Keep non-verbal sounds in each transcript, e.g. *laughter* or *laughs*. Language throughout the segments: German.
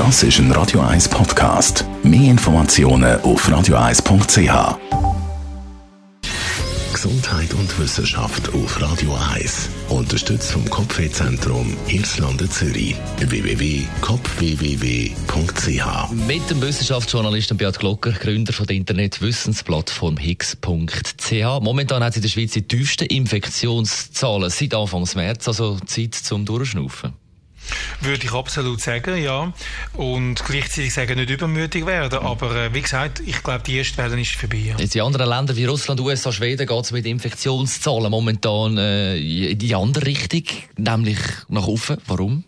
Das ist ein Radio 1 Podcast. Mehr Informationen auf radio1.ch. Gesundheit und Wissenschaft auf Radio 1. Unterstützt vom Kopfwehzentrum Irlande Zürich. www.kopfwww.ch Mit dem Wissenschaftsjournalisten Beat Glocker, Gründer von der Internetwissensplattform Higgs.ch. Momentan hat sie in der Schweiz die tiefsten Infektionszahlen seit Anfang März, also Zeit zum Durchschnaufen. Würde ich absolut sagen, ja. Und gleichzeitig sagen, nicht übermütig werden. Aber äh, wie gesagt, ich glaube, die erste Welle ist vorbei. Ja. In anderen Ländern wie Russland, USA, Schweden geht es mit Infektionszahlen momentan äh, in die andere Richtung, nämlich nach oben. Warum?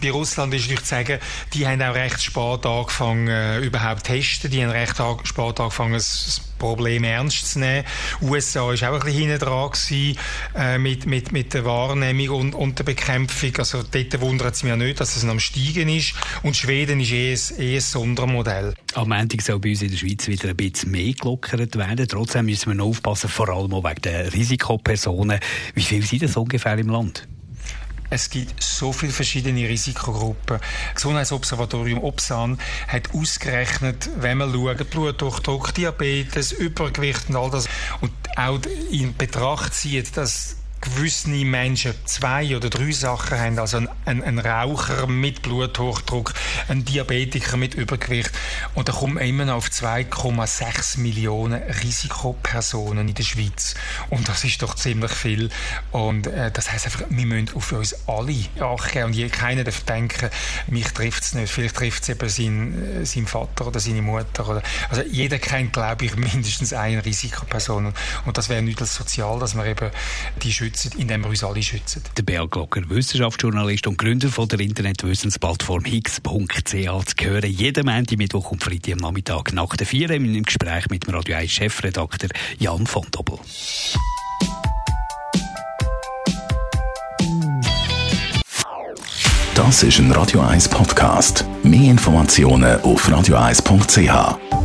Bei Russland ist natürlich zu sagen, die haben auch recht spät angefangen, äh, überhaupt zu testen. Die haben recht spät angefangen, das Problem ernst zu nehmen. USA ist auch ein bisschen hinten dran gewesen, äh, mit, mit, mit der Wahrnehmung und, und der Bekämpfung. Also dort wundert es mich nicht, dass es am Steigen ist. Und Schweden ist eh ein, eh ein Sondermodell. Am Montag soll bei uns in der Schweiz wieder ein bisschen mehr gelockert werden. Trotzdem müssen wir noch aufpassen, vor allem auch wegen der Risikopersonen. Wie viele sind das ungefähr im Land? Es gibt so viele verschiedene Risikogruppen. Das Gesundheitsobservatorium Opsan hat ausgerechnet, wenn man schaut, Bluthochdruck, Diabetes, Übergewicht und all das, und auch in Betracht zieht, dass gewisse Menschen zwei oder drei Sachen haben, also ein, ein, ein, Raucher mit Bluthochdruck, ein Diabetiker mit Übergewicht. Und da kommen wir immer noch auf 2,6 Millionen Risikopersonen in der Schweiz. Und das ist doch ziemlich viel. Und äh, das heißt einfach, wir müssen auf uns alle achten. Und keiner darf denken, mich trifft es nicht, vielleicht trifft es eben seinen, äh, seinen Vater oder seine Mutter oder, also jeder kennt, glaube ich, *laughs* mindestens eine Risikoperson. Und das wäre nicht als sozial, dass man eben die Schützen indem wir uns alle schützen. Der Beat Glocker, Wissenschaftsjournalist und Gründer von der Internetwissensplattform Higgs.ch zu hören. Jeden Montag, Mittwoch und Freitag am Nachmittag nach der Vier im Gespräch mit dem Radio 1 Chefredakteur Jan von Doppel. Das ist ein Radio 1 Podcast. Mehr Informationen auf radio1.ch.